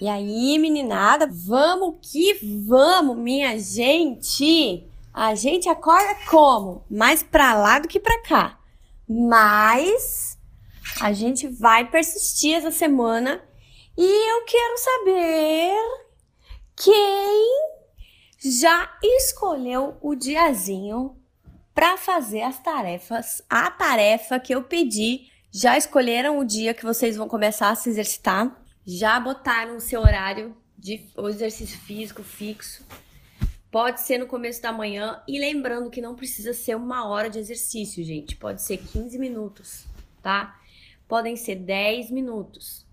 E aí, meninada, vamos que vamos, minha gente! A gente acorda como? Mais pra lá do que pra cá. Mas a gente vai persistir essa semana e eu quero saber quem já escolheu o diazinho para fazer as tarefas, a tarefa que eu pedi. Já escolheram o dia que vocês vão começar a se exercitar? Já botaram o seu horário de exercício físico fixo? Pode ser no começo da manhã e lembrando que não precisa ser uma hora de exercício, gente. Pode ser 15 minutos, tá? Podem ser 10 minutos.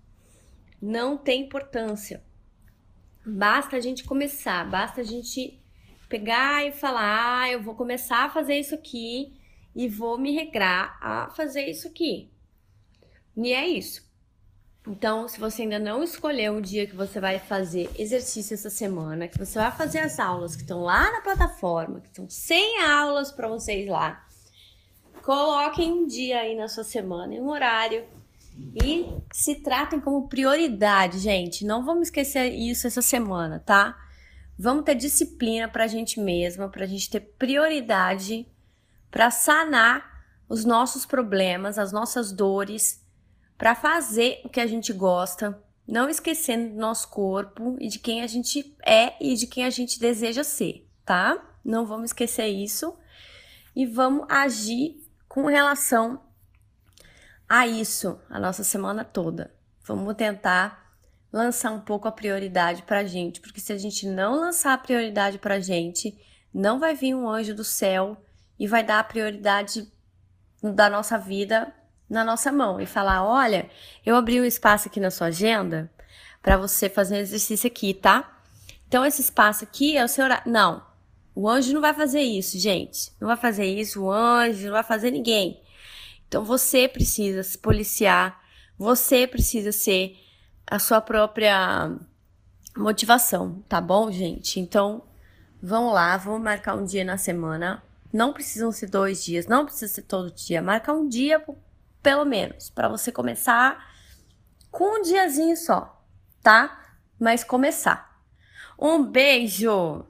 Não tem importância. Basta a gente começar, basta a gente pegar e falar: ah, eu vou começar a fazer isso aqui e vou me regrar a fazer isso aqui. E é isso. Então, se você ainda não escolheu o dia que você vai fazer exercício essa semana, que você vai fazer as aulas que estão lá na plataforma, que estão 100 aulas para vocês lá, coloquem um dia aí na sua semana, um horário e se tratem como prioridade, gente. Não vamos esquecer isso essa semana, tá? Vamos ter disciplina para a gente mesma, para a gente ter prioridade para sanar os nossos problemas, as nossas dores, para fazer o que a gente gosta, não esquecendo do nosso corpo e de quem a gente é e de quem a gente deseja ser, tá? Não vamos esquecer isso e vamos agir com relação a isso a nossa semana toda. Vamos tentar lançar um pouco a prioridade para a gente, porque se a gente não lançar a prioridade para a gente, não vai vir um anjo do céu e vai dar a prioridade da nossa vida na nossa mão e falar: olha, eu abri um espaço aqui na sua agenda para você fazer um exercício aqui, tá? Então, esse espaço aqui é o seu horário. Não, o anjo não vai fazer isso, gente. Não vai fazer isso, o anjo não vai fazer ninguém. Então você precisa se policiar, você precisa ser a sua própria motivação, tá bom, gente? Então vamos lá, vamos marcar um dia na semana. Não precisam ser dois dias, não precisa ser todo dia. Marca um dia, pelo menos, para você começar com um diazinho só, tá? Mas começar. Um beijo!